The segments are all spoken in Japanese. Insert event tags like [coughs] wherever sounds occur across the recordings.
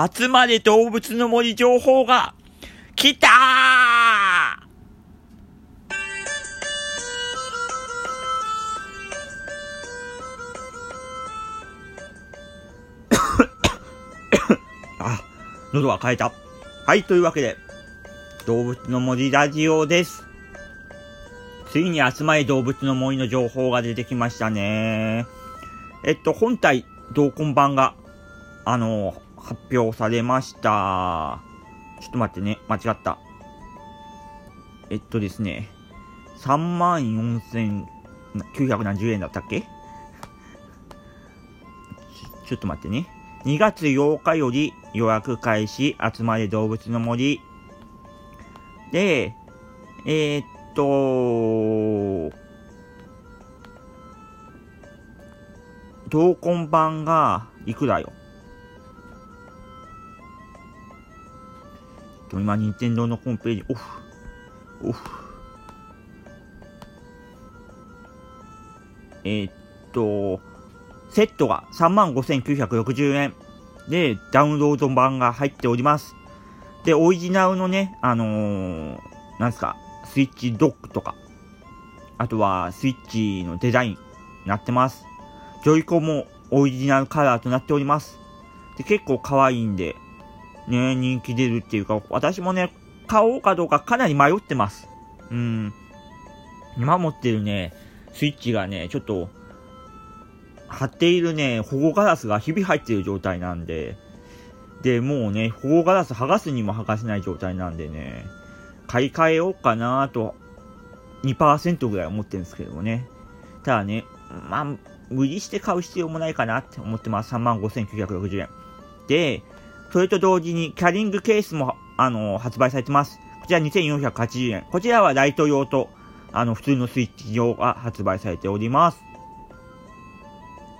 集まれ動物の森情報が来たー [coughs] あ、喉が渇いた。はい、というわけで、動物の森ラジオです。ついに集まり動物の森の情報が出てきましたね。えっと、本体同梱版が、あの、発表されました。ちょっと待ってね、間違った。えっとですね、34,970円だったっけ？ちょっと待ってね。2月8日より予約開始、集まれ動物の森。で、えー、っと、同梱版がいくらよ？と今、任天堂のホームページ、オフ、オフ。えー、っと、セットが35,960円。で、ダウンロード版が入っております。で、オリジナルのね、あのー、なんすか、スイッチドックとか、あとはスイッチのデザインになってます。ジョイコンもオリジナルカラーとなっております。で、結構可愛いんで、ね、人気出るっていうか、私もね、買おうかどうかかなり迷ってます。うん。今持ってるね、スイッチがね、ちょっと、貼っているね、保護ガラスがひび入ってる状態なんで、で、もうね、保護ガラス剥がすにも剥がせない状態なんでね、買い替えようかなと、2%ぐらい思ってるんですけどもね。ただね、まあ、無理して買う必要もないかなって思ってます。35,960円。で、それと同時にキャリングケースも、あの、発売されてます。こちら2480円。こちらはライト用と、あの、普通のスイッチ用が発売されております。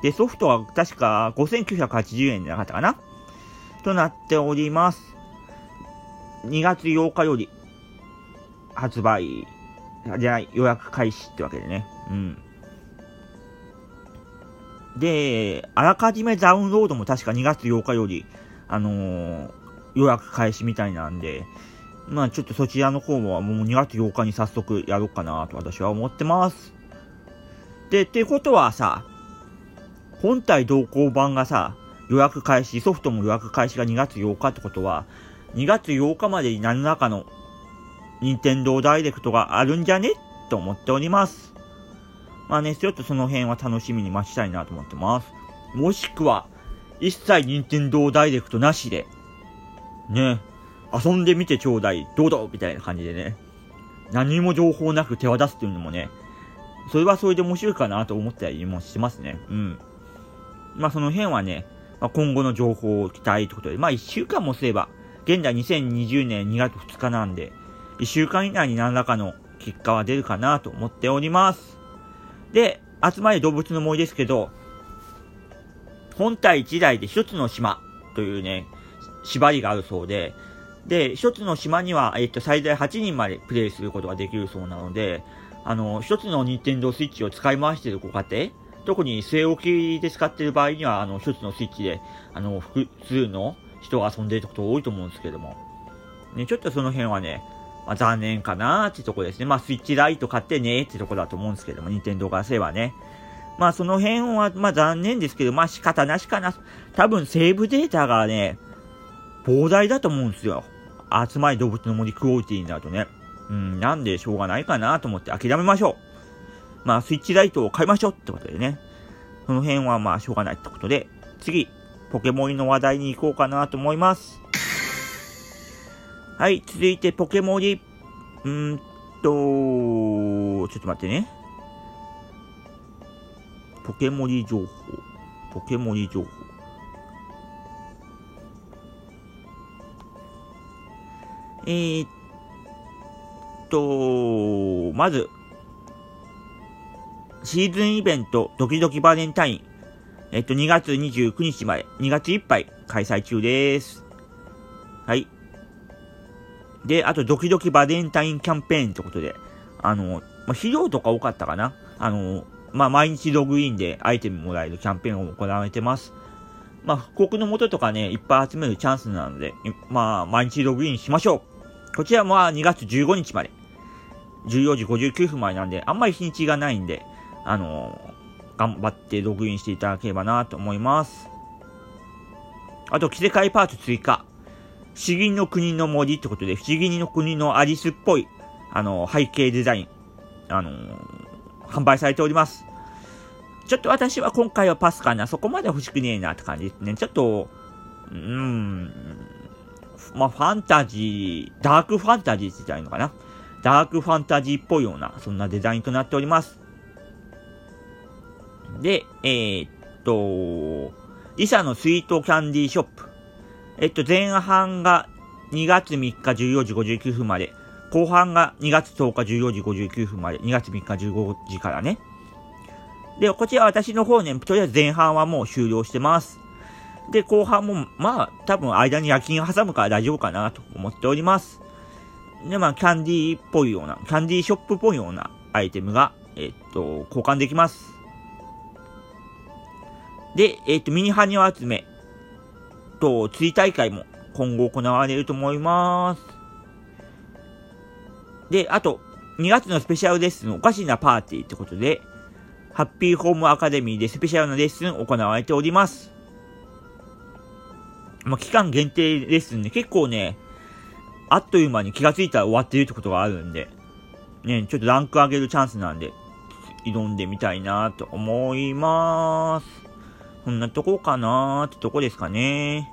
で、ソフトは確か5980円じゃなかったかな？となっております。2月8日より発売、じゃない、予約開始ってわけでね。うん。で、あらかじめダウンロードも確か2月8日より、あのー予約開始みたいなんで、まあちょっとそちらの方はもう2月8日に早速やろうかなと私は思ってます。で、ってことはさ、本体同梱版がさ、予約開始、ソフトも予約開始が2月8日ってことは、2月8日までに何らかの任天堂ダイレクトがあるんじゃね？と思っております。まあね、ちょっとその辺は楽しみに待ちたいなと思ってます。もしくは、一切任天堂ダイレクトなしで、ね、遊んでみてちょうだい、どうぞ。みたいな感じでね、何も情報なく手渡すっていうのもね、それはそれで面白いかなと思ったりもしてますね。うん。まあその辺はね、まあ、今後の情報を期待ってことで、まあ1週間もすれば、現在2020年2月2日なんで、1週間以内に何らかの結果は出るかなと思っております。で、集まり動物の森ですけど、本体1台で1つの島というね、縛りがあるそうで、で、1つの島には、えっと、最大8人までプレイすることができるそうなので、あの、1つの任天堂スイッチを使い回しているご家庭、特に据え置きで使っている場合には、あの、1つのスイッチで、あの、複数の人が遊んでいること多いと思うんですけども、ね、ちょっとその辺はね、まあ、残念かなーってとこですね。まあ、スイッチライト買ってねーってとこだと思うんですけども、任天堂からすればね。まあ、その辺は、まあ、残念ですけど、まあ、仕方なしかな。多分、セーブデータがね、膨大だと思うんですよ。集まり動物の森クオリティになるとね。うん、なんでしょうがないかなと思って諦めましょう。まあ、スイッチライトを買いましょうってことでね。その辺はまあ、しょうがないってことで、次、ポケモンの話題に行こうかなと思います。はい、続いてポケモリ。うーんと、ちょっと待ってね。ポケモリ情報。ポケモリ情報。えー、っと、まず、シーズンイベント、ドキドキバレンタイン。えっと、2月29日まで、2月いっぱい開催中です。はい。で、あと、ドキドキバレンタインキャンペーンってことで、あの、まあ、肥料とか多かったかなあの、まあ、毎日ログインでアイテムもらえるキャンペーンを行われてます。まあ、復刻の元とかね、いっぱい集めるチャンスなので、まあ、毎日ログインしましょう。こちらも2月15日まで。14時59分までなんで、あんまり日にちがないんで、あのー、頑張ってログインしていただければなと思います。あと、着せ替えパーツ追加。不思議の国の森ってことで、不思議の国のアリスっぽい、あのー、背景デザイン、あのー、販売されております。ちょっと私は今回はパスかな。そこまで欲しくねえなって感じですね。ちょっと、うーん、まあ、ファンタジー、ダークファンタジーって言ったらいいのかな。ダークファンタジーっぽいような、そんなデザインとなっております。で、えー、っと、リサのスイートキャンディーショップ。えっと、前半が2月3日14時59分まで、後半が2月10日14時59分まで、2月3日15時からね。で、こちら私の方ね、とりあえず前半はもう終了してます。で、後半も、まあ、多分間に夜勤挟むから大丈夫かなと思っております。で、まあ、キャンディーっぽいような、キャンディーショップっぽいようなアイテムが、えっと、交換できます。で、えっと、ミニハニワ集めと、釣り大会も今後行われると思います。で、あと、2月のスペシャルレッスンおかしなパーティーってことで、ハッピーホームアカデミーでスペシャルなレッスン行われております。まあ、期間限定レッスンで結構ね、あっという間に気がついたら終わってるってことがあるんで、ね、ちょっとランク上げるチャンスなんで、挑んでみたいなと思います。こんなとこかなーってとこですかね。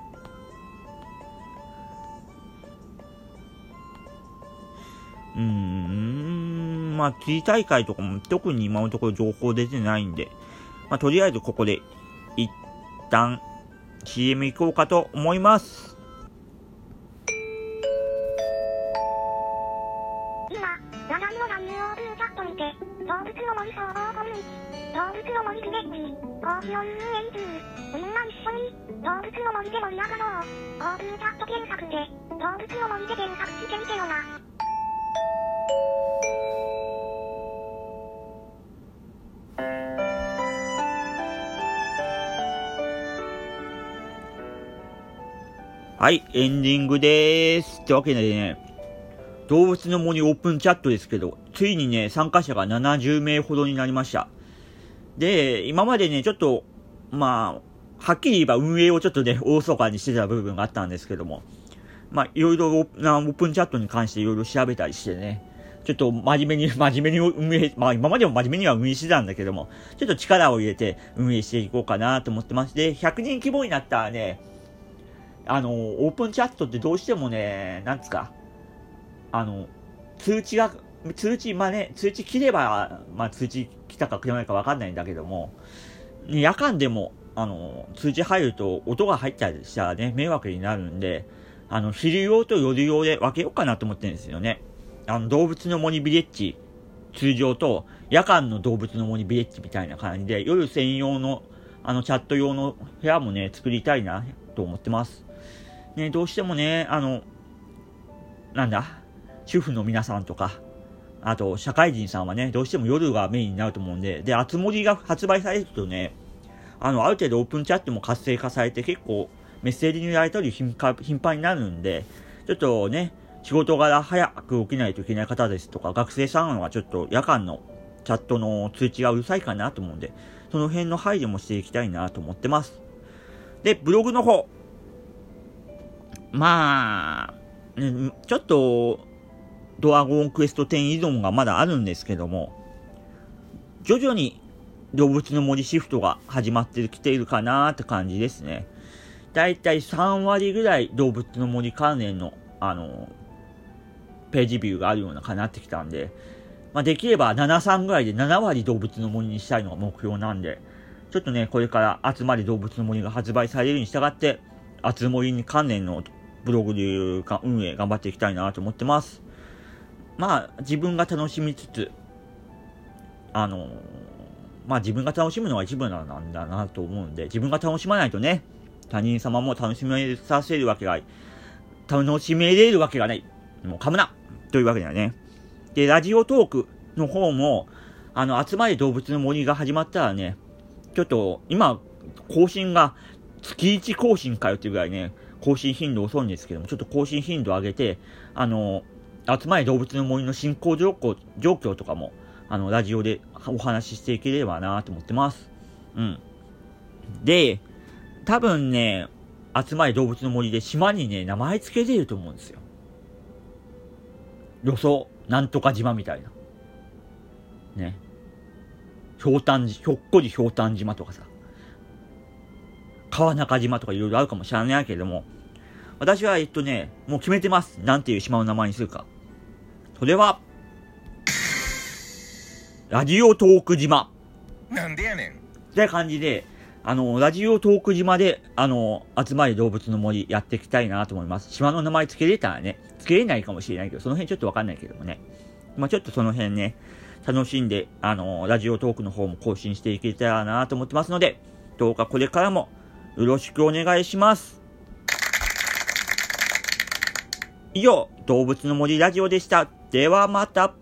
まあ、釣り大会とかも特に今のところ情報出てないんで、まあ、とりあえずここで一旦 CM 行こうかと思います。今、話題の乱入オープンチャットにて、動物の森総合コミュニティ、動物の森ビレッジ、講義を運営中、みんな一緒に、動物の森で盛り上がろう。オープンチャット検索で、動物の森で検索してみてよな。はい、エンディングでーす。ってわけでね、動物の森オープンチャットですけど、ついにね、参加者が70名ほどになりました。で、今までね、ちょっと、まあ、はっきり言えば運営をちょっとね、大そかにしてた部分があったんですけども、まあ、いろいろなオープンチャットに関していろいろ調べたりしてね、ちょっと真面目に、[laughs] 真面目に運営、まあ今までも真面目には運営してたんだけども、ちょっと力を入れて運営していこうかなと思ってまして、100人規模になったね、あの、オープンチャットってどうしてもね、なんつか、あの、通知が、通知、まあね、通知切れば、まあ通知来たか来ないかわかんないんだけども、夜間でも、あの、通知入ると音が入ったりしたらね、迷惑になるんで、あの、昼用と夜用で分けようかなと思ってるんですよね。あの、動物の森ビレッジ、通常と、夜間の動物の森ビレッジみたいな感じで、夜専用の、あの、チャット用の部屋もね、作りたいな、と思ってます。ね、どうしてもね、あの、なんだ、主婦の皆さんとか、あと、社会人さんはね、どうしても夜がメインになると思うんで、で、あつ森が発売されるとね、あの、ある程度オープンチャットも活性化されて結構メッセージのやり取り頻繁になるんで、ちょっとね、仕事柄早く起きないといけない方ですとか、学生さんはちょっと夜間のチャットの通知がうるさいかなと思うんで、その辺の配慮もしていきたいなと思ってます。で、ブログの方、まあ、ね、ちょっと、ドラゴンクエスト10依存がまだあるんですけども、徐々に動物の森シフトが始まってきているかなーって感じですね。だいたい3割ぐらい動物の森関連の、あの、ページビューがあるようなかなってきたんで、まあ、できれば7、3ぐらいで7割動物の森にしたいのが目標なんで、ちょっとね、これから集まり動物の森が発売されるに従って、集森に関連のブログでいうか運営頑張っていきたいなと思ってます。まあ、自分が楽しみつつ、あの、まあ自分が楽しむのが一番なんだなと思うんで、自分が楽しまないとね、他人様も楽しめさせるわけが、楽しめれるわけがない。もう噛むなというわけだよね。で、ラジオトークの方も、あの、集まり動物の森が始まったらね、ちょっと、今、更新が月1更新かよっていうぐらいね、更新頻度遅いんですけども、ちょっと更新頻度上げて、あの、集まり動物の森の進行状況状況とかも、あの、ラジオでお話ししていければなと思ってます。うん。で、多分ね、集まり動物の森で島にね、名前付けてると思うんですよ。予想、なんとか島みたいな。ね。ひょうたん、ひょっこりひょうたん島とかさ。川中島とかいろいろあるかもしれないけれども、私は、えっとね、もう決めてます。なんていう島の名前にするか。それは、ラジオトーク島。なんでやねん。って感じで、あの、ラジオトーク島で、あの、集まり動物の森やっていきたいなと思います。島の名前付けれたらね、付けれないかもしれないけど、その辺ちょっとわかんないけどもね。まあちょっとその辺ね、楽しんで、あの、ラジオトークの方も更新していけたらなと思ってますので、どうかこれからもよろしくお願いします。以上、動物の森ラジオでした。ではまた。